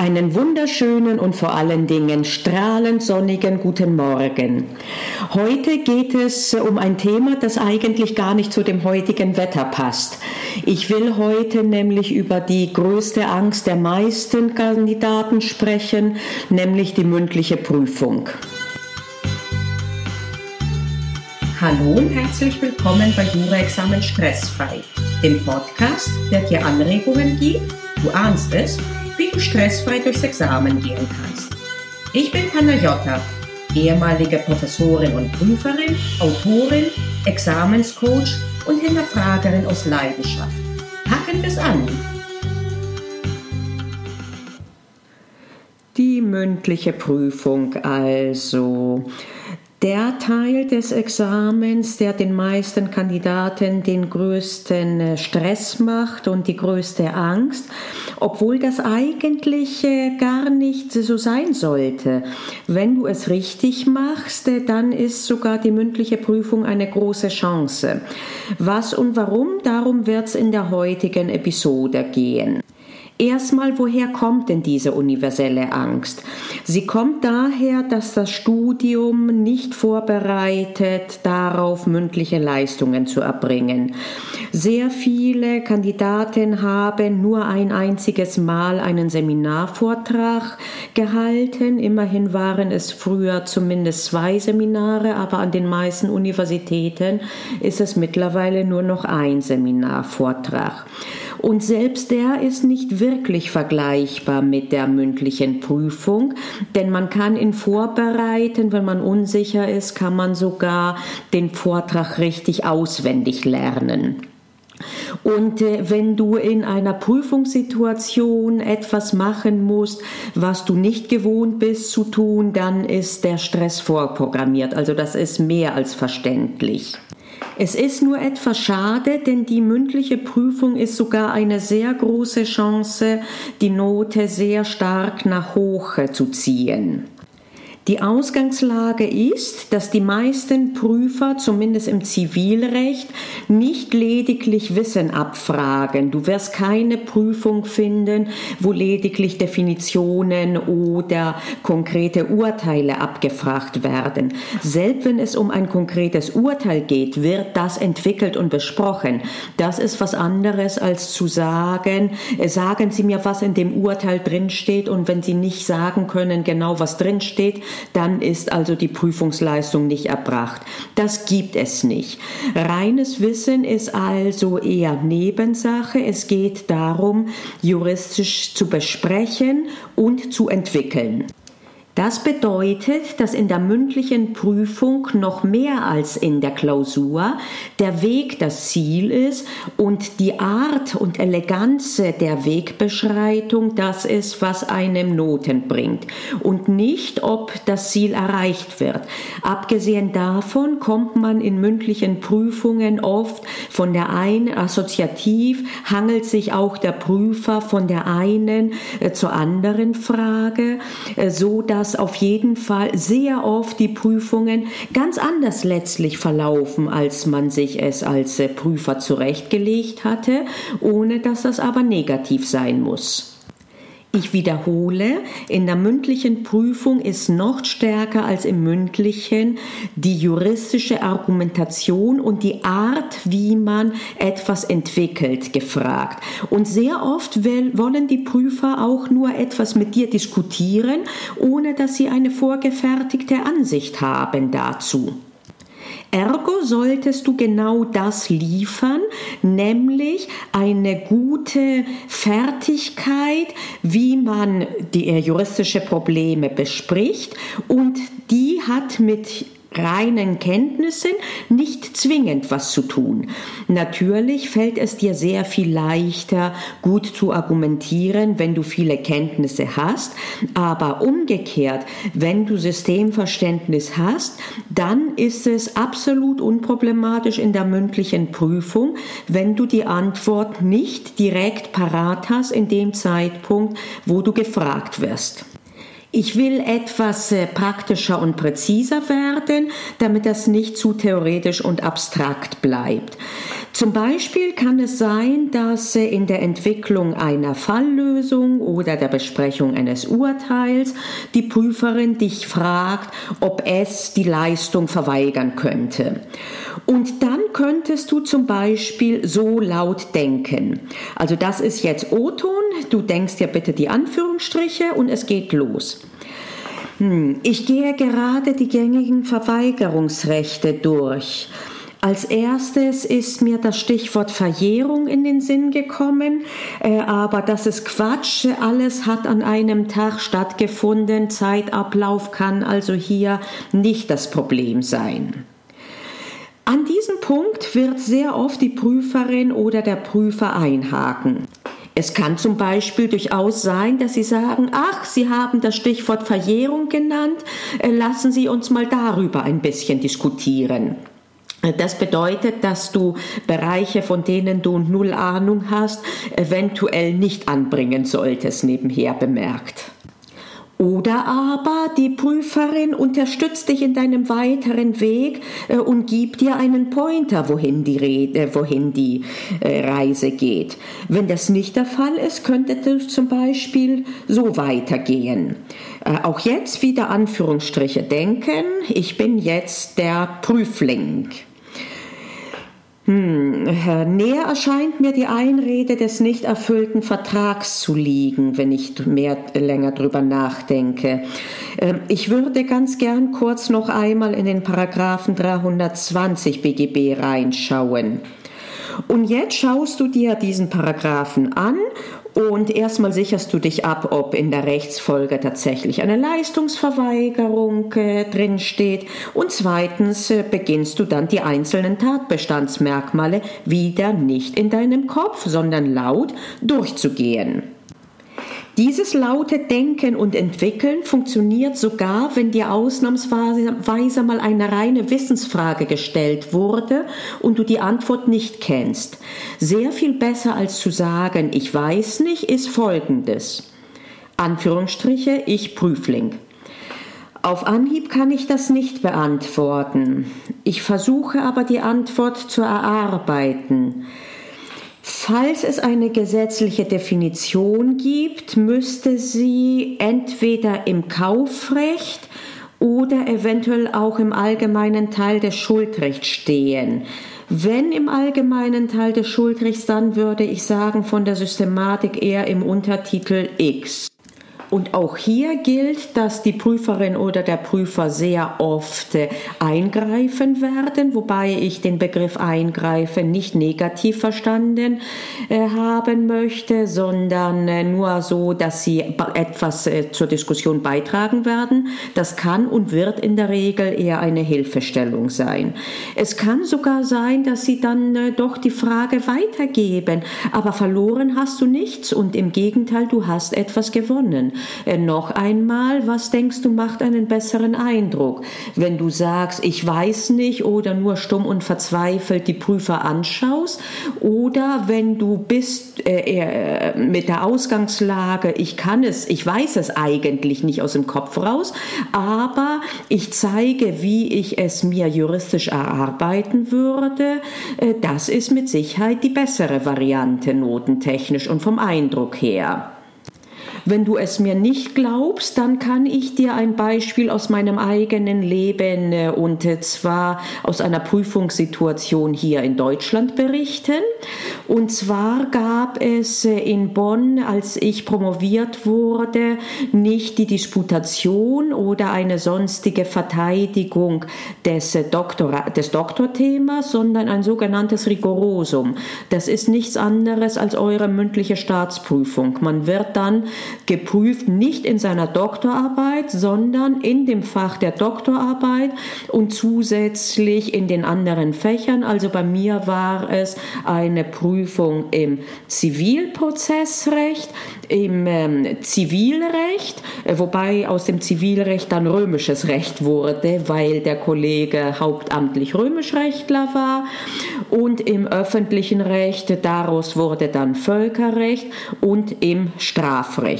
Einen wunderschönen und vor allen Dingen strahlend sonnigen guten Morgen. Heute geht es um ein Thema, das eigentlich gar nicht zu dem heutigen Wetter passt. Ich will heute nämlich über die größte Angst der meisten Kandidaten sprechen, nämlich die mündliche Prüfung. Hallo und herzlich willkommen bei Jura-Examen Stressfrei, dem Podcast, der dir Anregungen gibt, du ahnst es, wie du stressfrei durchs Examen gehen kannst. Ich bin Panayota, ehemalige Professorin und Prüferin, Autorin, Examenscoach und Hinterfragerin aus Leidenschaft. Packen wir es an! Die mündliche Prüfung also der Teil des Examens, der den meisten Kandidaten den größten äh, Stress macht und die größte Angst, obwohl das eigentlich gar nicht so sein sollte. Wenn du es richtig machst, äh, dann ist sogar die mündliche Prüfung eine große Chance. Was und warum, darum wird es in der heutigen Episode gehen. Erstmal, woher kommt denn diese universelle Angst? Sie kommt daher, dass das Studium nicht vorbereitet darauf, mündliche Leistungen zu erbringen. Sehr viele Kandidaten haben nur ein einziges Mal einen Seminarvortrag gehalten. Immerhin waren es früher zumindest zwei Seminare, aber an den meisten Universitäten ist es mittlerweile nur noch ein Seminarvortrag. Und selbst der ist nicht wirklich vergleichbar mit der mündlichen Prüfung, denn man kann ihn vorbereiten, wenn man unsicher ist, kann man sogar den Vortrag richtig auswendig lernen. Und äh, wenn du in einer Prüfungssituation etwas machen musst, was du nicht gewohnt bist zu tun, dann ist der Stress vorprogrammiert. Also das ist mehr als verständlich. Es ist nur etwas schade, denn die mündliche Prüfung ist sogar eine sehr große Chance, die Note sehr stark nach hoch zu ziehen. Die Ausgangslage ist, dass die meisten Prüfer, zumindest im Zivilrecht, nicht lediglich Wissen abfragen. Du wirst keine Prüfung finden, wo lediglich Definitionen oder konkrete Urteile abgefragt werden. Selbst wenn es um ein konkretes Urteil geht, wird das entwickelt und besprochen. Das ist was anderes als zu sagen, äh, sagen Sie mir, was in dem Urteil drinsteht und wenn Sie nicht sagen können genau, was drinsteht, dann ist also die Prüfungsleistung nicht erbracht. Das gibt es nicht. Reines Wissen ist also eher Nebensache. Es geht darum, juristisch zu besprechen und zu entwickeln. Das bedeutet, dass in der mündlichen Prüfung noch mehr als in der Klausur der Weg das Ziel ist und die Art und Eleganz der Wegbeschreitung das ist, was einem Noten bringt und nicht, ob das Ziel erreicht wird. Abgesehen davon kommt man in mündlichen Prüfungen oft von der einen assoziativ, hangelt sich auch der Prüfer von der einen äh, zur anderen Frage, äh, so dass dass auf jeden Fall sehr oft die Prüfungen ganz anders letztlich verlaufen, als man sich es als äh, Prüfer zurechtgelegt hatte, ohne dass das aber negativ sein muss. Ich wiederhole, in der mündlichen Prüfung ist noch stärker als im mündlichen die juristische Argumentation und die Art, wie man etwas entwickelt, gefragt. Und sehr oft wollen die Prüfer auch nur etwas mit dir diskutieren, ohne dass sie eine vorgefertigte Ansicht haben dazu. Ergo solltest du genau das liefern, nämlich eine gute Fertigkeit, wie man die äh, juristische Probleme bespricht. Und die hat mit reinen Kenntnissen nicht zwingend was zu tun. Natürlich fällt es dir sehr viel leichter, gut zu argumentieren, wenn du viele Kenntnisse hast, aber umgekehrt, wenn du Systemverständnis hast, dann ist es absolut unproblematisch in der mündlichen Prüfung, wenn du die Antwort nicht direkt parat hast in dem Zeitpunkt, wo du gefragt wirst. Ich will etwas äh, praktischer und präziser werden, damit das nicht zu theoretisch und abstrakt bleibt. Zum Beispiel kann es sein, dass äh, in der Entwicklung einer Falllösung oder der Besprechung eines Urteils die Prüferin dich fragt, ob es die Leistung verweigern könnte. Und dann könntest du zum Beispiel so laut denken. Also das ist jetzt O-Ton, du denkst dir bitte die Anführungsstriche und es geht los. Hm, ich gehe gerade die gängigen Verweigerungsrechte durch. Als erstes ist mir das Stichwort Verjährung in den Sinn gekommen, äh, aber das ist Quatsch. Alles hat an einem Tag stattgefunden. Zeitablauf kann also hier nicht das Problem sein. An diesem Punkt wird sehr oft die Prüferin oder der Prüfer einhaken. Es kann zum Beispiel durchaus sein, dass Sie sagen, ach, Sie haben das Stichwort Verjährung genannt, äh, lassen Sie uns mal darüber ein bisschen diskutieren. Das bedeutet, dass du Bereiche, von denen du null Ahnung hast, eventuell nicht anbringen solltest, nebenher bemerkt. Oder aber die Prüferin unterstützt dich in deinem weiteren Weg äh, und gibt dir einen Pointer, wohin die, Rede, wohin die äh, Reise geht. Wenn das nicht der Fall ist, könnte du zum Beispiel so weitergehen. Äh, auch jetzt wieder Anführungsstriche denken, ich bin jetzt der Prüfling. Hm, näher erscheint mir die Einrede des nicht erfüllten Vertrags zu liegen, wenn ich mehr länger drüber nachdenke. Ähm, ich würde ganz gern kurz noch einmal in den Paragraphen 320 BGB reinschauen. Und jetzt schaust du dir diesen Paragraphen an und erstmal sicherst du dich ab, ob in der Rechtsfolge tatsächlich eine Leistungsverweigerung äh, drinsteht. Und zweitens äh, beginnst du dann die einzelnen Tatbestandsmerkmale wieder nicht in deinem Kopf, sondern laut durchzugehen. Dieses laute Denken und Entwickeln funktioniert sogar, wenn dir ausnahmsweise mal eine reine Wissensfrage gestellt wurde und du die Antwort nicht kennst. Sehr viel besser als zu sagen, ich weiß nicht, ist folgendes. Anführungsstriche, ich Prüfling. Auf Anhieb kann ich das nicht beantworten. Ich versuche aber die Antwort zu erarbeiten. Falls es eine gesetzliche Definition gibt, müsste sie entweder im Kaufrecht oder eventuell auch im allgemeinen Teil des Schuldrechts stehen. Wenn im allgemeinen Teil des Schuldrechts, dann würde ich sagen von der Systematik eher im Untertitel X. Und auch hier gilt, dass die Prüferin oder der Prüfer sehr oft äh, eingreifen werden, wobei ich den Begriff eingreifen nicht negativ verstanden äh, haben möchte, sondern äh, nur so, dass sie etwas zur Diskussion beitragen werden. Das kann und wird in der Regel eher eine Hilfestellung sein. Es kann sogar sein, dass sie dann doch die Frage weitergeben, aber verloren hast du nichts und im Gegenteil, du hast etwas gewonnen. Äh, noch einmal, was denkst du macht einen besseren Eindruck? Wenn du sagst, ich weiß nicht oder nur stumm und verzweifelt die Prüfer anschaust oder wenn du bist äh, äh, mit der Ausgangslage, ich kann es, ich weiß es eigentlich nicht aus dem Kopf raus, aber ich zeige, wie ich es mir juristisch erarbeiten würde, äh, das ist mit Sicherheit die bessere Variante notentechnisch und vom Eindruck her. Wenn du es mir nicht glaubst, dann kann ich dir ein Beispiel aus meinem eigenen Leben äh, und äh, zwar aus einer Prüfungssituation hier in Deutschland berichten. Und zwar gab es äh, in Bonn, als ich promoviert wurde, nicht die Disputation oder eine sonstige Verteidigung des, Doktor, des Doktorthemas, sondern ein sogenanntes Rigorosum. Das ist nichts anderes als eure mündliche Staatsprüfung. Man wird dann geprüft, nicht in seiner Doktorarbeit, sondern in dem Fach der Doktorarbeit und zusätzlich in den anderen Fächern. Also bei mir war es eine Prüfung im Zivilprozessrecht, im ähm, Zivilrecht, äh, wobei aus dem Zivilrecht dann römisches Recht wurde, weil der Kollege hauptamtlich Römischrechtler war und im öffentlichen Recht daraus wurde dann Völkerrecht und im Strafrecht.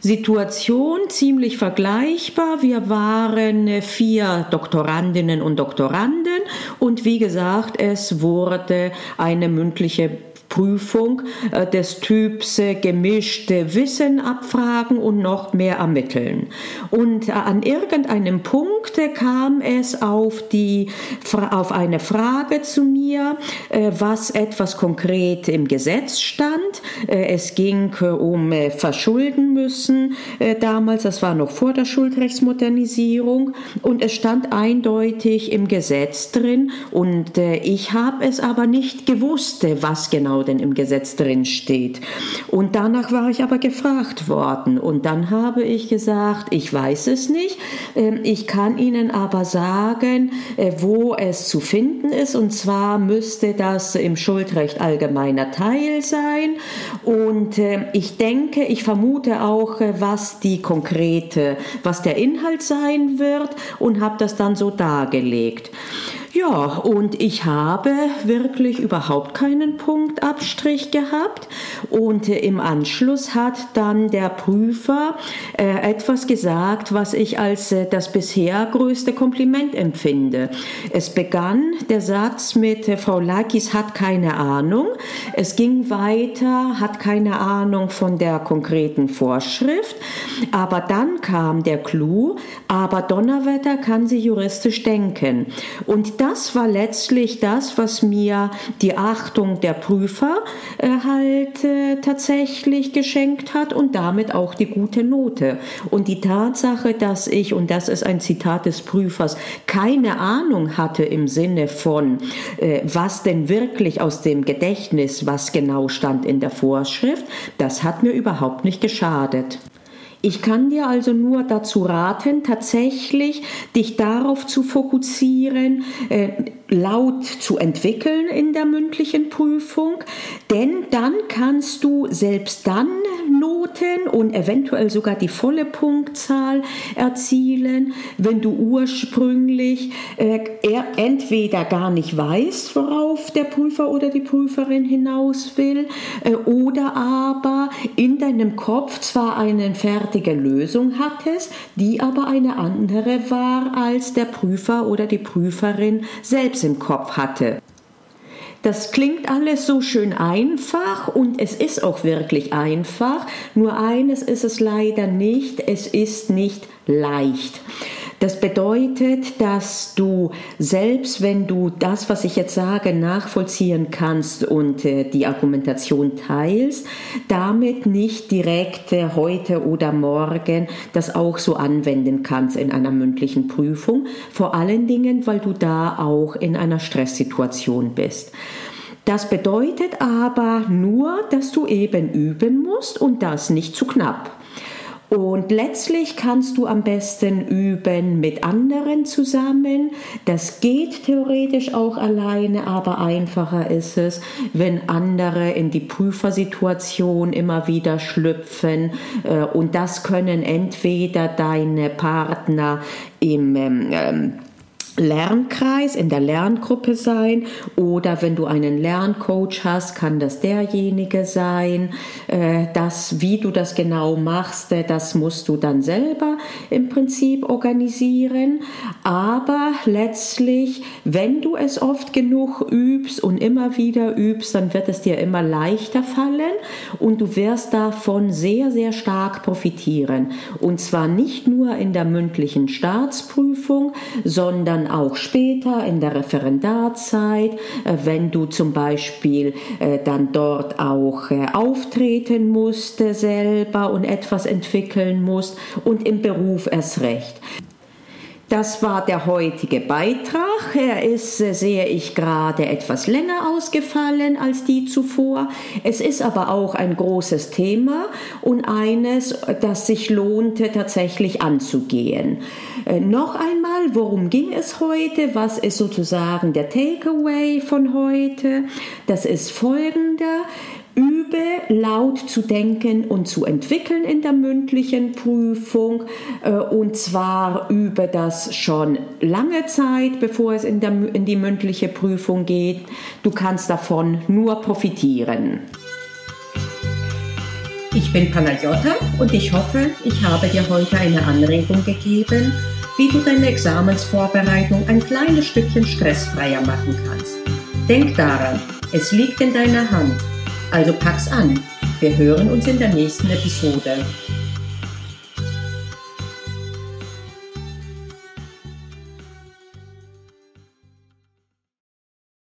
Situation ziemlich vergleichbar. Wir waren äh, vier Doktorandinnen und Doktoranden und wie gesagt, es wurde eine mündliche Prüfung äh, des Typs äh, gemischte Wissen abfragen und noch mehr ermitteln. Und äh, an irgendeinem Punkt kam es auf, die, auf eine Frage zu mir, was etwas konkret im Gesetz stand. Es ging um Verschulden müssen damals, das war noch vor der Schuldrechtsmodernisierung und es stand eindeutig im Gesetz drin und ich habe es aber nicht gewusst, was genau genau denn im Gesetz drin steht. Und danach war ich aber gefragt worden. Und dann habe ich gesagt, ich weiß es nicht, ähm, ich kann Ihnen aber sagen, äh, wo es zu finden ist. Und zwar müsste das im Schuldrecht allgemeiner Teil sein. Und äh, ich denke, ich vermute auch, äh, was die konkrete, was der Inhalt sein wird. Und habe das dann so dargelegt. Ja, und ich habe wirklich überhaupt keinen Punktabstrich gehabt. Und äh, im Anschluss hat dann der Prüfer äh, etwas gesagt, was ich als äh, das bisher größte Kompliment empfinde. Es begann der Satz mit Frau Lakis hat keine Ahnung. Es ging weiter, hat keine Ahnung von der konkreten Vorschrift. Aber dann kam der Clou, aber Donnerwetter kann sie juristisch denken. Und das war letztlich das, was mir die Achtung der Prüfer äh, halt äh, tatsächlich geschenkt hat und damit auch die gute Note. Und die Tatsache, dass ich, und das ist ein Zitat des Prüfers, keine Ahnung hatte im Sinne von, äh, was denn wirklich aus dem Gedächtnis, was genau stand in der Vorschrift, das hat mir überhaupt nicht geschadet. Ich kann dir also nur dazu raten, tatsächlich dich darauf zu fokussieren, äh, laut zu entwickeln in der mündlichen Prüfung, denn dann kannst du selbst dann Noten und eventuell sogar die volle Punktzahl erzielen, wenn du ursprünglich äh, entweder gar nicht weißt, worauf der Prüfer oder die Prüferin hinaus will, äh, oder aber in deinem Kopf zwar eine fertige Lösung hattest, die aber eine andere war, als der Prüfer oder die Prüferin selbst im Kopf hatte. Das klingt alles so schön einfach und es ist auch wirklich einfach. Nur eines ist es leider nicht, es ist nicht leicht. Das bedeutet, dass du selbst, wenn du das, was ich jetzt sage, nachvollziehen kannst und äh, die Argumentation teilst, damit nicht direkt äh, heute oder morgen das auch so anwenden kannst in einer mündlichen Prüfung. Vor allen Dingen, weil du da auch in einer Stresssituation bist. Das bedeutet aber nur, dass du eben üben musst und das nicht zu knapp. Und letztlich kannst du am besten üben mit anderen zusammen. Das geht theoretisch auch alleine, aber einfacher ist es, wenn andere in die Prüfersituation immer wieder schlüpfen. Äh, und das können entweder deine Partner im ähm, Lernkreis, in der Lerngruppe sein oder wenn du einen Lerncoach hast, kann das derjenige sein. Äh, das, wie du das genau machst, äh, das musst du dann selber im Prinzip organisieren. Aber letztlich, wenn du es oft genug übst und immer wieder übst, dann wird es dir immer leichter fallen und du wirst davon sehr, sehr stark profitieren. Und zwar nicht nur in der mündlichen Staatsprüfung, sondern auch später in der Referendarzeit, äh, wenn du zum Beispiel äh, dann dort auch äh, auftreten musst selber und etwas entwickeln musst und im Beruf erst recht. Das war der heutige Beitrag. Er ist, sehe ich gerade, etwas länger ausgefallen als die zuvor. Es ist aber auch ein großes Thema und eines, das sich lohnte tatsächlich anzugehen. Äh, noch einmal, worum ging es heute? Was ist sozusagen der Takeaway von heute? Das ist folgender übe, laut zu denken und zu entwickeln in der mündlichen Prüfung. Äh, und zwar übe das schon lange Zeit, bevor es in, der, in die mündliche Prüfung geht. Du kannst davon nur profitieren. Ich bin Panagiotta und ich hoffe, ich habe dir heute eine Anregung gegeben, wie du deine Examensvorbereitung ein kleines Stückchen stressfreier machen kannst. Denk daran, es liegt in deiner Hand also pack's an. Wir hören uns in der nächsten Episode.